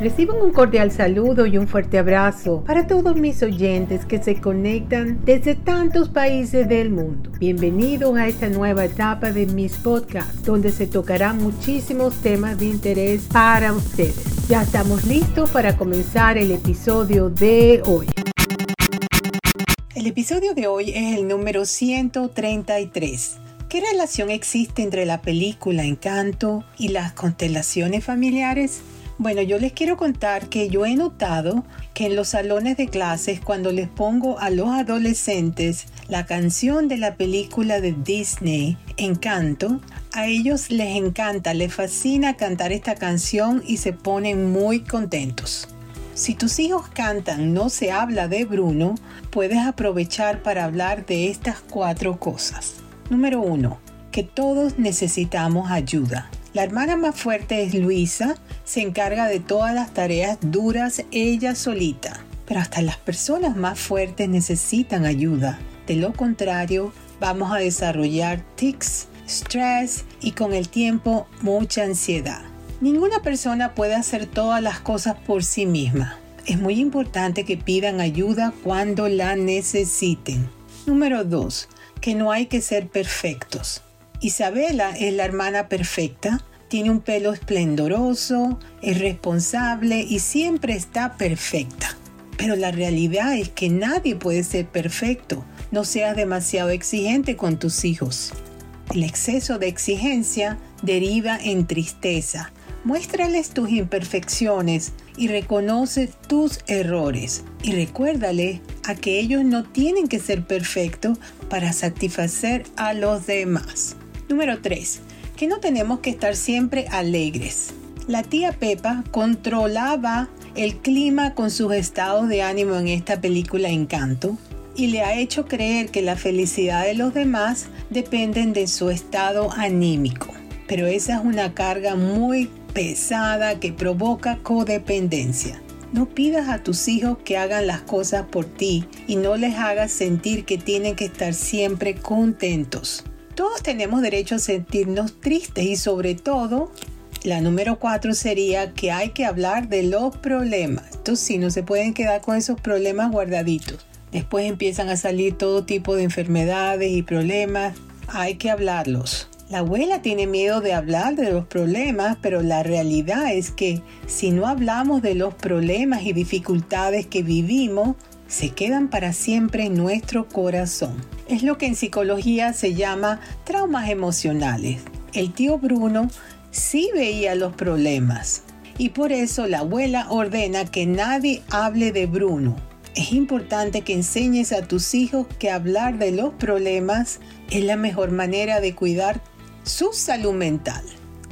Reciban un cordial saludo y un fuerte abrazo para todos mis oyentes que se conectan desde tantos países del mundo. Bienvenidos a esta nueva etapa de mis podcasts, donde se tocarán muchísimos temas de interés para ustedes. Ya estamos listos para comenzar el episodio de hoy. El episodio de hoy es el número 133. ¿Qué relación existe entre la película Encanto y las constelaciones familiares? Bueno, yo les quiero contar que yo he notado que en los salones de clases cuando les pongo a los adolescentes la canción de la película de Disney, Encanto, a ellos les encanta, les fascina cantar esta canción y se ponen muy contentos. Si tus hijos cantan No se habla de Bruno, puedes aprovechar para hablar de estas cuatro cosas. Número uno, que todos necesitamos ayuda. La hermana más fuerte es Luisa, se encarga de todas las tareas duras ella solita. Pero hasta las personas más fuertes necesitan ayuda. De lo contrario, vamos a desarrollar tics, estrés y con el tiempo mucha ansiedad. Ninguna persona puede hacer todas las cosas por sí misma. Es muy importante que pidan ayuda cuando la necesiten. Número 2. Que no hay que ser perfectos. Isabela es la hermana perfecta, tiene un pelo esplendoroso, es responsable y siempre está perfecta. Pero la realidad es que nadie puede ser perfecto. No seas demasiado exigente con tus hijos. El exceso de exigencia deriva en tristeza. Muéstrales tus imperfecciones y reconoce tus errores. Y recuérdale a que ellos no tienen que ser perfectos para satisfacer a los demás. Número 3. Que no tenemos que estar siempre alegres. La tía Pepa controlaba el clima con sus estados de ánimo en esta película Encanto y le ha hecho creer que la felicidad de los demás dependen de su estado anímico. Pero esa es una carga muy pesada que provoca codependencia. No pidas a tus hijos que hagan las cosas por ti y no les hagas sentir que tienen que estar siempre contentos. Todos tenemos derecho a sentirnos tristes y sobre todo, la número cuatro sería que hay que hablar de los problemas. Entonces sí, no se pueden quedar con esos problemas guardaditos. Después empiezan a salir todo tipo de enfermedades y problemas. Hay que hablarlos. La abuela tiene miedo de hablar de los problemas, pero la realidad es que si no hablamos de los problemas y dificultades que vivimos, se quedan para siempre en nuestro corazón. Es lo que en psicología se llama traumas emocionales. El tío Bruno sí veía los problemas y por eso la abuela ordena que nadie hable de Bruno. Es importante que enseñes a tus hijos que hablar de los problemas es la mejor manera de cuidar su salud mental.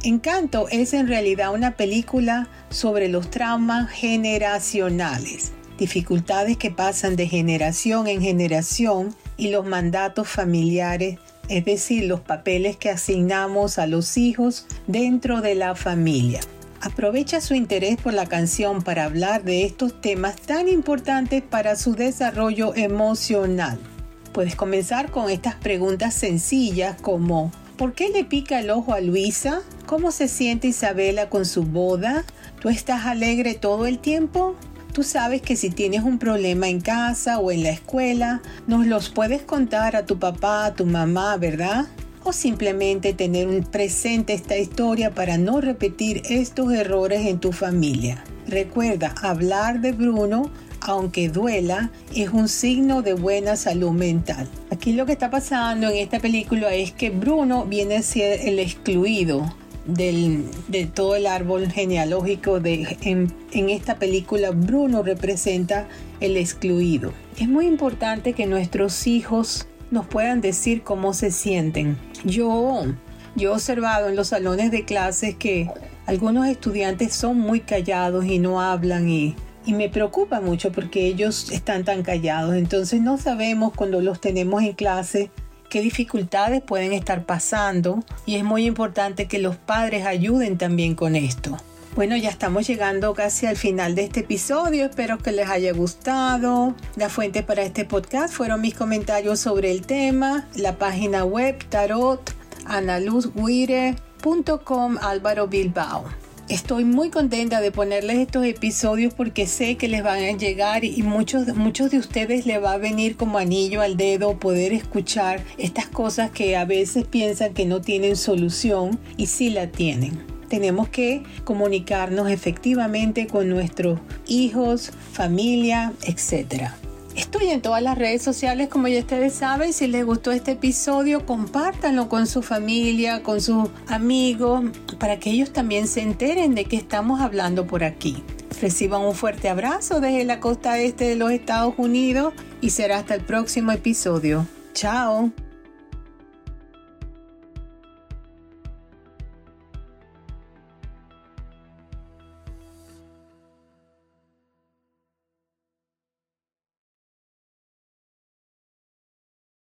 Encanto es en realidad una película sobre los traumas generacionales dificultades que pasan de generación en generación y los mandatos familiares, es decir, los papeles que asignamos a los hijos dentro de la familia. Aprovecha su interés por la canción para hablar de estos temas tan importantes para su desarrollo emocional. Puedes comenzar con estas preguntas sencillas como ¿Por qué le pica el ojo a Luisa? ¿Cómo se siente Isabela con su boda? ¿Tú estás alegre todo el tiempo? Tú sabes que si tienes un problema en casa o en la escuela, nos los puedes contar a tu papá, a tu mamá, ¿verdad? O simplemente tener presente esta historia para no repetir estos errores en tu familia. Recuerda, hablar de Bruno aunque duela, es un signo de buena salud mental. Aquí lo que está pasando en esta película es que Bruno viene a ser el excluido de todo el árbol genealógico de, en, en esta película, Bruno representa el excluido. Es muy importante que nuestros hijos nos puedan decir cómo se sienten. Yo, yo he observado en los salones de clases que algunos estudiantes son muy callados y no hablan y, y me preocupa mucho porque ellos están tan callados. Entonces no sabemos cuando los tenemos en clase qué dificultades pueden estar pasando y es muy importante que los padres ayuden también con esto. Bueno, ya estamos llegando casi al final de este episodio. Espero que les haya gustado. La fuente para este podcast fueron mis comentarios sobre el tema, la página web tarot analuzguire.com Álvaro Bilbao. Estoy muy contenta de ponerles estos episodios porque sé que les van a llegar y muchos, muchos de ustedes les va a venir como anillo al dedo poder escuchar estas cosas que a veces piensan que no tienen solución y sí la tienen. Tenemos que comunicarnos efectivamente con nuestros hijos, familia, etc. Estoy en todas las redes sociales, como ya ustedes saben. Si les gustó este episodio, compártanlo con su familia, con sus amigos, para que ellos también se enteren de que estamos hablando por aquí. Reciban un fuerte abrazo desde la costa este de los Estados Unidos y será hasta el próximo episodio. Chao.